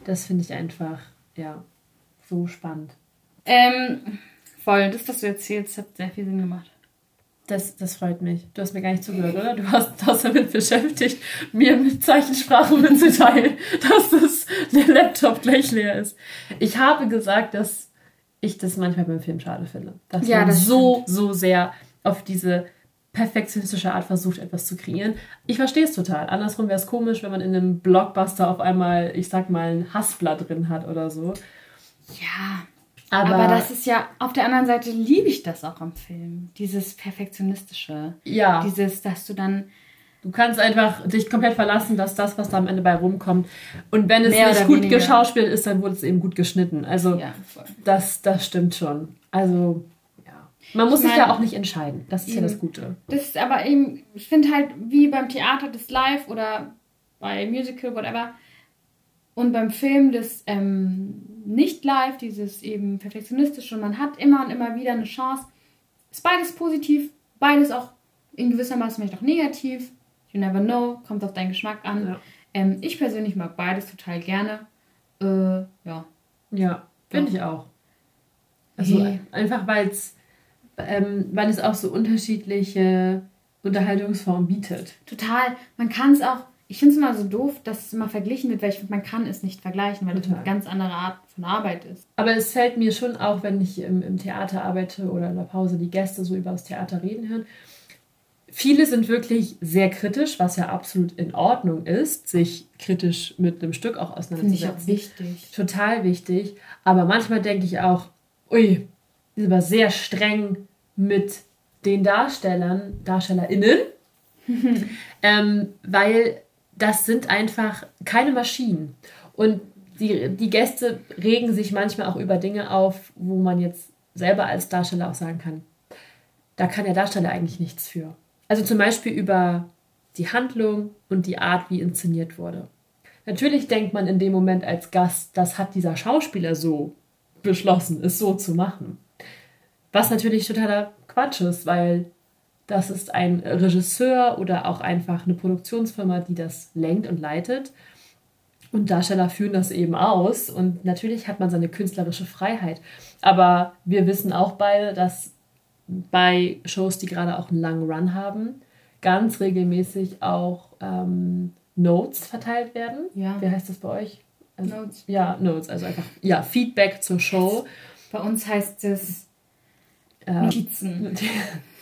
das finde ich einfach, ja, so spannend. Ähm, voll, das, was du erzählst, hat sehr viel Sinn gemacht. Das, das freut mich. Du hast mir gar nicht zugehört, oder? Du hast hast damit beschäftigt, mir mit Zeichensprache mitzuteilen, dass das, der Laptop gleich leer ist. Ich habe gesagt, dass ich das manchmal beim Film schade finde. Dass Ja, man das so, so sehr auf diese perfektionistische Art versucht, etwas zu kreieren. Ich verstehe es total. Andersrum wäre es komisch, wenn man in einem Blockbuster auf einmal, ich sag mal, ein Hassblatt drin hat oder so. Ja, Aber, aber, das ist ja, auf der anderen Seite liebe ich das auch am Film. Dieses Perfektionistische. ja, Dieses, dass du dann du kannst einfach dich komplett verlassen, dass das, was da am Ende bei rumkommt. Und wenn es nicht gut weniger. geschauspielt ist, dann wurde es eben gut geschnitten. Also Ja, das, das stimmt schon. Also ja. Man muss Ich sich ja auch nicht entscheiden. Das ist ja Eben. das Gute. Das ist aber eben, ich finde halt, wie beim Theater das Live oder bei Musical, whatever, und beim Film das ähm, nicht live, dieses eben perfektionistische, und man hat immer und immer wieder eine Chance. Ist beides positiv, beides auch in gewisser Maße vielleicht auch negativ. You never know, kommt auf deinen Geschmack an. Ja. Ähm, ich persönlich mag beides total gerne. Äh, ja. Ja, finde ich auch. Also Nee. einfach weil es ähm, weil es auch so unterschiedliche Unterhaltungsformen bietet. Total. Man kann es auch, ich finde es immer so doof, dass es immer verglichen wird, weil ich man kann es nicht vergleichen, weil das Total. eine ganz andere Art von Arbeit ist. Aber es fällt mir schon auch, wenn ich im, im Theater arbeite oder in der Pause die Gäste so über das Theater reden hören. Viele sind wirklich sehr kritisch, was ja absolut in Ordnung ist, sich kritisch mit einem Stück auch Finde ich auch auseinanderzusetzen. wichtig. Total wichtig. Aber manchmal denke ich auch, ui, ist aber sehr streng mit den Darstellern, DarstellerInnen, ähm, weil das sind einfach keine Maschinen. Und die, die Gäste regen sich manchmal auch über Dinge auf, wo man jetzt selber als Darsteller auch sagen kann, da kann der Darsteller eigentlich nichts für. Also zum Beispiel über die Handlung und die Art, wie inszeniert wurde. Natürlich denkt man in dem Moment als Gast, das hat dieser Schauspieler so beschlossen, es so zu machen. Was natürlich totaler Quatsch ist, weil das ist ein Regisseur oder auch einfach eine Produktionsfirma, die das lenkt und leitet. Und Darsteller führen das eben aus. Und natürlich hat man seine künstlerische Freiheit. Aber wir wissen auch beide, dass bei Shows, die gerade auch einen langen Run haben, ganz regelmäßig auch ähm, Notes verteilt werden. Ja. Wie heißt das bei euch? Also, Notes. Ja, Notes, also einfach ja, Feedback zur Show. Bei uns heißt es Ähm, Notizen.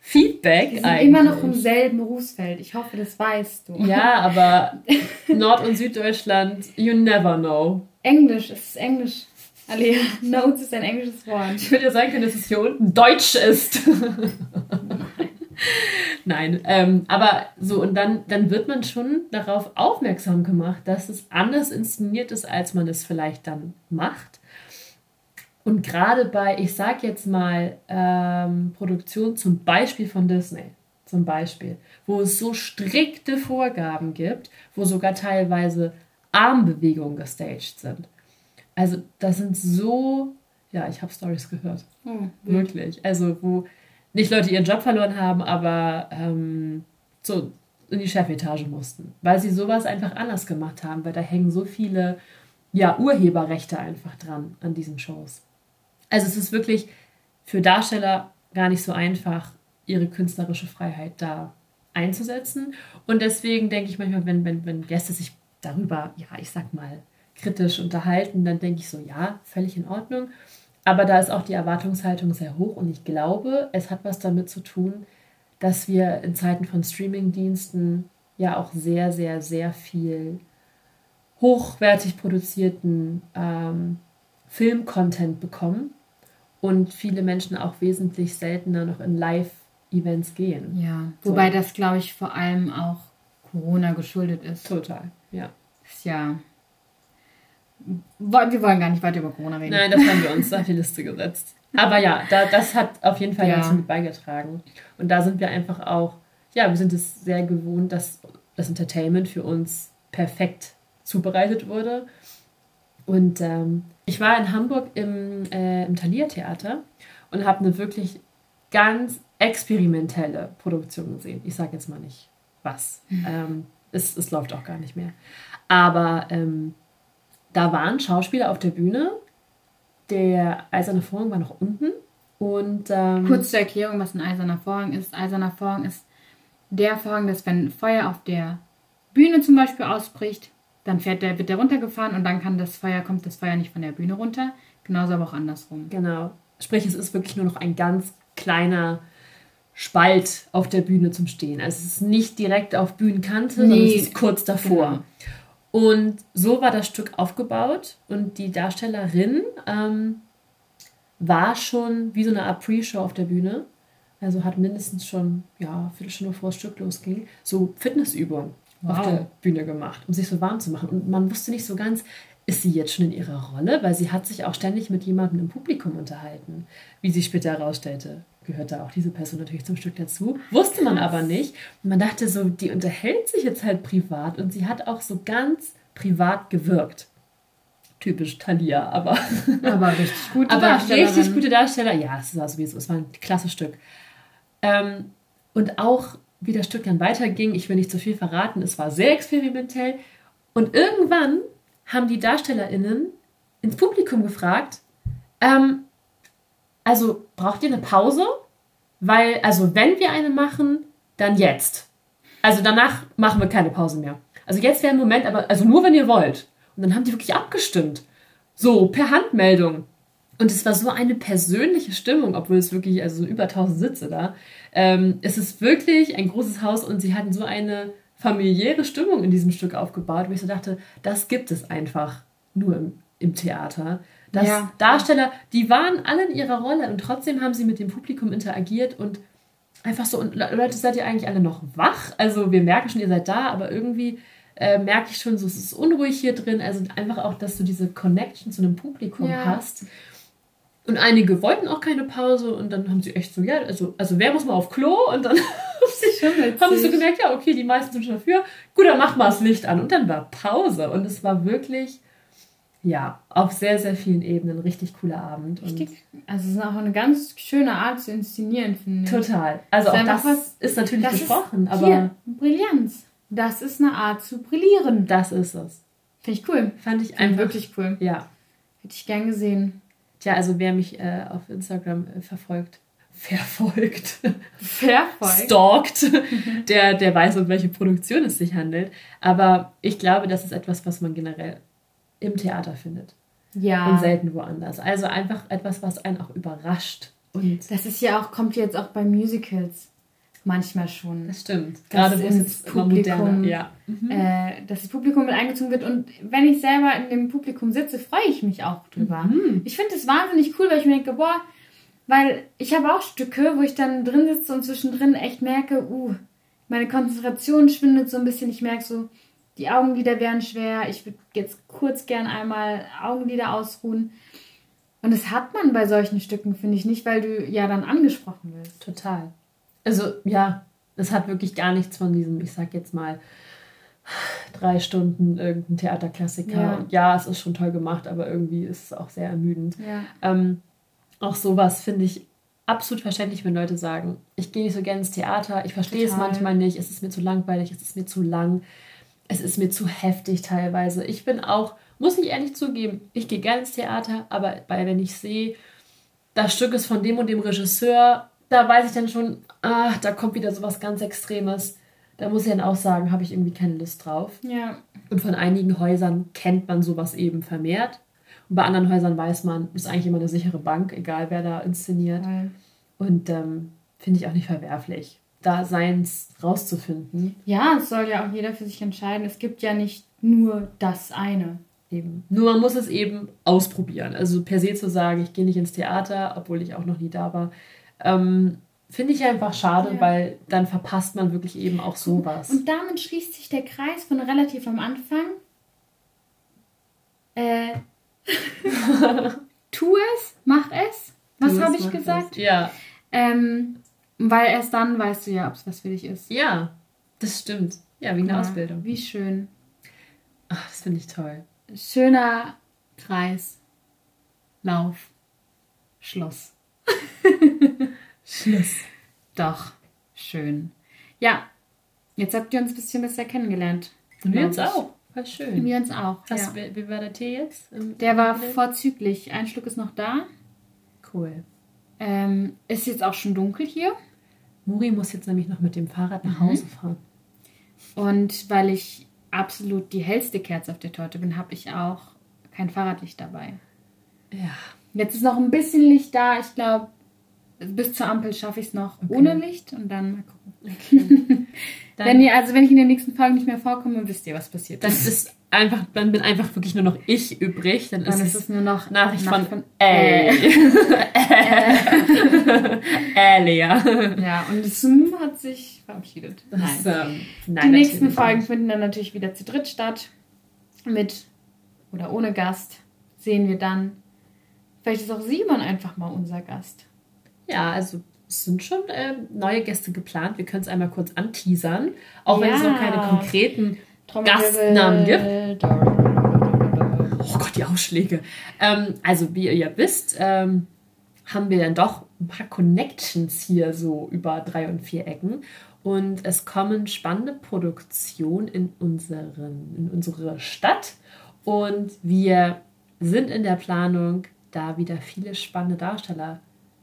Feedback Wir sind eigentlich. immer noch im selben Berufsfeld. Ich hoffe, das weißt du. Ja, aber Nord- und Süddeutschland, you never know. Englisch, es ist Englisch. Alea, Notes ist ein englisches Wort. Ich würde ja sagen können, dass es hier unten Deutsch ist. Nein, ähm, aber so und dann, dann wird man schon darauf aufmerksam gemacht, dass es anders inszeniert ist, als man es vielleicht dann macht. Und gerade bei, ich sag jetzt mal, ähm, Produktion zum Beispiel von Disney, zum Beispiel, wo es so strikte Vorgaben gibt, wo sogar teilweise Armbewegungen gestaged sind. Also das sind so, ja, ich habe Stories gehört. Oh, Wirklich. Also, wo nicht Leute ihren Job verloren haben, aber ähm, so in die Chefetage mussten. Weil sie sowas einfach anders gemacht haben, weil da hängen so viele ja, Urheberrechte einfach dran an diesen Shows. Also es ist wirklich für Darsteller gar nicht so einfach, ihre künstlerische Freiheit da einzusetzen. Und deswegen denke ich manchmal, wenn, wenn, wenn Gäste sich darüber, ja, ich sag mal, kritisch unterhalten, dann denke ich so, ja, völlig in Ordnung. Aber da ist auch die Erwartungshaltung sehr hoch und ich glaube, es hat was damit zu tun, dass wir in Zeiten von Streamingdiensten ja auch sehr, sehr, sehr viel hochwertig produzierten ähm, Film-Content bekommen und viele Menschen auch wesentlich seltener noch in Live Events gehen. Ja, wobei so. das, glaube ich, vor allem auch Corona geschuldet ist. Total, ja. Ist ja. Wir wollen gar nicht weiter über Corona reden. Nein, das haben wir uns auf die Liste gesetzt. Aber ja, da, das hat auf jeden Fall ja. dazu mit beigetragen. Und da sind wir einfach auch, ja, wir sind es sehr gewohnt, dass das Entertainment für uns perfekt zubereitet wurde. Und ähm, ich war in Hamburg im, äh, im Thalia Theater und habe eine wirklich ganz experimentelle Produktion gesehen. Ich sage jetzt mal nicht was. Mhm. Ähm, es, es läuft auch gar nicht mehr. Aber ähm, da waren Schauspieler auf der Bühne. Der eiserne Vorhang war noch unten. Und, ähm, Kurz zur Erklärung, was ein eiserner Vorhang ist. Eiserner Vorhang ist der Vorhang, dass wenn Feuer auf der Bühne zum Beispiel ausbricht, dann fährt der, wird der runtergefahren und dann kann das Feuer, kommt das Feuer nicht von der Bühne runter. Genauso aber auch andersrum. Genau. Sprich, es ist wirklich nur noch ein ganz kleiner Spalt auf der Bühne zum Stehen. Also es ist nicht direkt auf Bühnenkante, nee. sondern es ist kurz davor. Genau. Und so war das Stück aufgebaut und die Darstellerin ähm, war schon wie so eine Art Pre-Show auf der Bühne. Also hat mindestens schon, ja, Viertelstunde bevor das Stück losging, so Fitnessübungen wow. auf der Bühne gemacht, um sich so warm zu machen. Und man wusste nicht so ganz, ist sie jetzt schon in ihrer Rolle? Weil sie hat sich auch ständig mit jemandem im Publikum unterhalten. Wie sie später herausstellte, gehörte auch diese Person natürlich zum Stück dazu. Wusste man aber nicht. Und man dachte so, die unterhält sich jetzt halt privat und sie hat auch so ganz privat gewirkt. Typisch Thalia, aber. Aber richtig gute aber Richtig gute Darsteller. Ja, es war sowieso, es war ein klasse Stück. Ähm, und auch wie das Stück dann weiterging, ich will nicht zu viel verraten, es war sehr experimentell. Und irgendwann haben die DarstellerInnen ins Publikum gefragt, ähm, also braucht ihr eine Pause? Weil, also wenn wir eine machen, dann jetzt. Also danach machen wir keine Pause mehr. Also jetzt wäre ein Moment, aber also nur wenn ihr wollt. Und dann haben die wirklich abgestimmt. So, per Handmeldung. Und es war so eine persönliche Stimmung, obwohl es wirklich, also über 1000 Sitze da. Ähm, es ist wirklich ein großes Haus und sie hatten so eine familiäre Stimmung in diesem Stück aufgebaut, wo ich so dachte, das gibt es einfach nur im, im Theater. Dass ja. Darsteller, die waren alle in ihrer Rolle und trotzdem haben sie mit dem Publikum interagiert und einfach so, und Leute, seid ihr eigentlich alle noch wach? Also wir merken schon, ihr seid da, aber irgendwie äh, merke ich schon, so, es ist unruhig hier drin. Also einfach auch, dass du diese Connection zu einem Publikum ja. hast. Und einige wollten auch keine Pause und dann haben sie echt so, ja, also, also wer muss mal auf Klo? Und dann haben sie so gemerkt, ja, okay, die meisten sind schon dafür. Gut, dann mach mal das Licht an. Und dann war Pause. Und es war wirklich, ja, auf sehr, sehr vielen Ebenen ein richtig cooler Abend. Richtig. Also es ist auch eine ganz schöne Art zu inszenieren, finde ich. Total. Also auch das was, ist natürlich das besprochen, ist aber. Hier, Brillanz. Das ist eine Art zu brillieren. Das ist es. Finde ich cool. Fand ich einfach. wirklich cool. Ja. Hätte ich gern gesehen. Tja, also wer mich äh, auf Instagram äh, verfolgt, verfolgt, verfolgt, stalkt, der, der weiß, um welche Produktion es sich handelt. Aber ich glaube, das ist etwas, was man generell im Theater findet. Ja. Und selten woanders. Also einfach etwas, was einen auch überrascht. Und das ist ja auch, kommt jetzt auch bei Musicals manchmal schon. Das stimmt. Gerade wo es jetzt Publikum, ja. Mhm. Äh, dass das Publikum mit eingezogen wird. Und wenn ich selber in dem Publikum sitze, freue ich mich auch drüber. Mhm. Ich finde es wahnsinnig cool, weil ich mir denke, boah, weil ich habe auch Stücke, wo ich dann drin sitze und zwischendrin echt merke, uh, meine Konzentration schwindet so ein bisschen. Ich merke so, die Augenlider wären schwer. Ich würde jetzt kurz gern einmal Augenlider ausruhen. Und das hat man bei solchen Stücken, finde ich, nicht, weil du ja dann angesprochen wirst. Total. Also ja, es hat wirklich gar nichts von diesem, ich sag jetzt mal, drei Stunden irgendein Theaterklassiker. Ja. Und ja, es ist schon toll gemacht, aber irgendwie ist es auch sehr ermüdend. Ja. Ähm, auch sowas finde ich absolut verständlich, wenn Leute sagen, ich gehe nicht so gerne ins Theater, ich verstehe es manchmal nicht, es ist mir zu langweilig, es ist mir zu lang, es ist mir zu heftig teilweise. Ich bin auch, muss ich ehrlich zugeben, ich gehe gerne ins Theater, aber bei, wenn ich sehe, das Stück ist von dem und dem Regisseur da weiß ich dann schon, ah, da kommt wieder sowas ganz Extremes. Da muss ich dann auch sagen, habe ich irgendwie keine Lust drauf. Ja. Und von einigen Häusern kennt man sowas eben vermehrt. Und bei anderen Häusern weiß man, ist eigentlich immer eine sichere Bank, egal wer da inszeniert. Ja. Und ähm, finde ich auch nicht verwerflich, da seins rauszufinden. Ja, es soll ja auch jeder für sich entscheiden. Es gibt ja nicht nur das eine. Eben. Nur man muss es eben ausprobieren. Also per se zu sagen, ich gehe nicht ins Theater, obwohl ich auch noch nie da war, ähm, finde ich einfach schade, Ja. weil dann verpasst man wirklich eben auch sowas. Und damit schließt sich der Kreis von relativ am Anfang. Äh, tu es, mach es. Was habe ich gesagt? was. Ja. Ähm, weil erst dann weißt du ja, ob es was für dich ist. Ja, das stimmt. Ja, wie eine Ja, Ausbildung. Wie schön. Ach, das finde ich toll. Schöner Kreis. Lauf. Schluss. Schluss. Doch. Schön. Ja. Jetzt habt ihr uns ein bisschen besser kennengelernt. Und wir uns auch. War schön. Wir uns auch. Was, ja. wie, war der Tee jetzt? Im- Der war im- vorzüglich. Ein Schluck ist noch da. Cool. Ähm, ist jetzt auch schon dunkel hier. Muri muss jetzt nämlich noch mit dem Fahrrad nach Mhm. Hause fahren. Und weil ich absolut die hellste Kerze auf der Torte bin, habe ich auch kein Fahrradlicht dabei. Ja. Jetzt ist noch ein bisschen Licht da. Ich glaube, bis zur Ampel schaffe ich es noch Okay. ohne Licht und dann mal gucken. Dann, Wenn ihr, also wenn ich in den nächsten Folgen nicht mehr vorkomme, wisst ihr, was passiert das ist einfach, dann bin einfach wirklich nur noch ich übrig. Dann, Dann ist es es nur noch Nachricht von, von ey. äh, Lea. Ja, und es hm, hat sich verabschiedet. Das, ähm, Die nein, nächsten Folgen finden dann natürlich wieder zu dritt statt. Mit oder ohne Gast. Sehen wir dann. Vielleicht ist auch Simon einfach mal unser Gast. Ja, also es sind schon ähm, neue Gäste geplant. Wir können es einmal kurz anteasern. Auch wenn es Ja. noch keine konkreten. Gastnamen Oh Gott, die Ausschläge. Ähm, also, wie ihr ja wisst, ähm, haben wir dann doch ein paar Connections hier so über drei und vier Ecken. Und es kommen spannende Produktionen in, unseren, in unsere Stadt. Und wir sind in der Planung, da wieder viele spannende Darsteller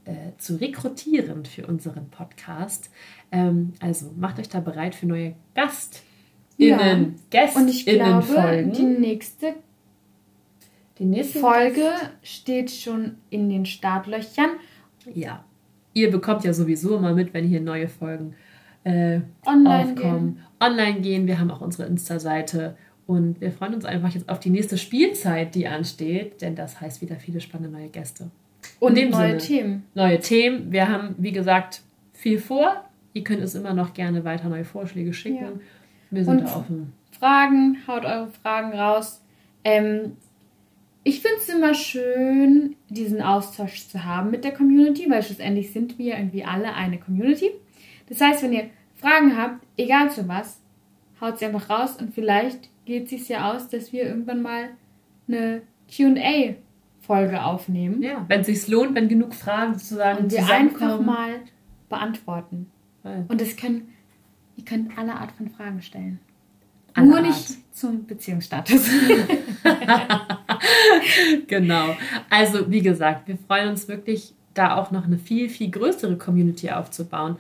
äh, zu rekrutieren für unseren Podcast. Ähm, also macht euch da bereit für neue GastInnen, Und ich glaube, GästInnen-Folgen. die nächste Die nächste Folge steht schon in den Startlöchern. Ja. Ihr bekommt ja sowieso immer mit, wenn hier neue Folgen äh, Online aufkommen. Online gehen. Wir haben auch unsere Insta-Seite. Und wir freuen uns einfach jetzt auf die nächste Spielzeit, die ansteht, denn das heißt wieder viele spannende neue Gäste. Und In dem neue Sinne. Themen. Neue Themen. Wir haben, wie gesagt, viel vor. Ihr könnt uns immer noch gerne weiter neue Vorschläge schicken. Ja. Wir sind Und- offen. Fragen, haut eure Fragen raus. Ähm, ich finde es immer schön, diesen Austausch zu haben mit der Community, weil schlussendlich sind wir irgendwie alle eine Community. Das heißt, wenn ihr Fragen habt, egal zu was, haut sie einfach raus und vielleicht geht es sich ja aus, dass wir irgendwann mal eine QA-Folge aufnehmen Ja, wenn es sich lohnt, wenn genug Fragen sozusagen und wir einfach mal beantworten. Weil Und das können, ihr könnt alle Art von Fragen stellen. Alle Nur Art. nicht zum Beziehungsstatus. Genau. Also, wie gesagt, wir freuen uns wirklich, da auch noch eine viel, viel größere Community aufzubauen.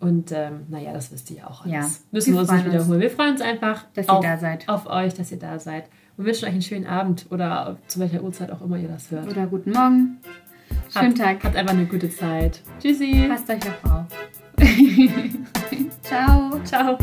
Und ähm, naja, das wisst ihr ja auch alles. Ja, Müssen wir wir uns nicht freuen uns, wiederholen. Wir freuen uns einfach dass ihr auf, da seid. auf euch, dass ihr da seid. Und wünschen euch einen schönen Abend oder zu welcher Uhrzeit auch immer ihr das hört. Oder guten Morgen. Schönen habt, Tag. Habt einfach eine gute Zeit. Tschüssi. Passt euch auf. Ciao. Ciao.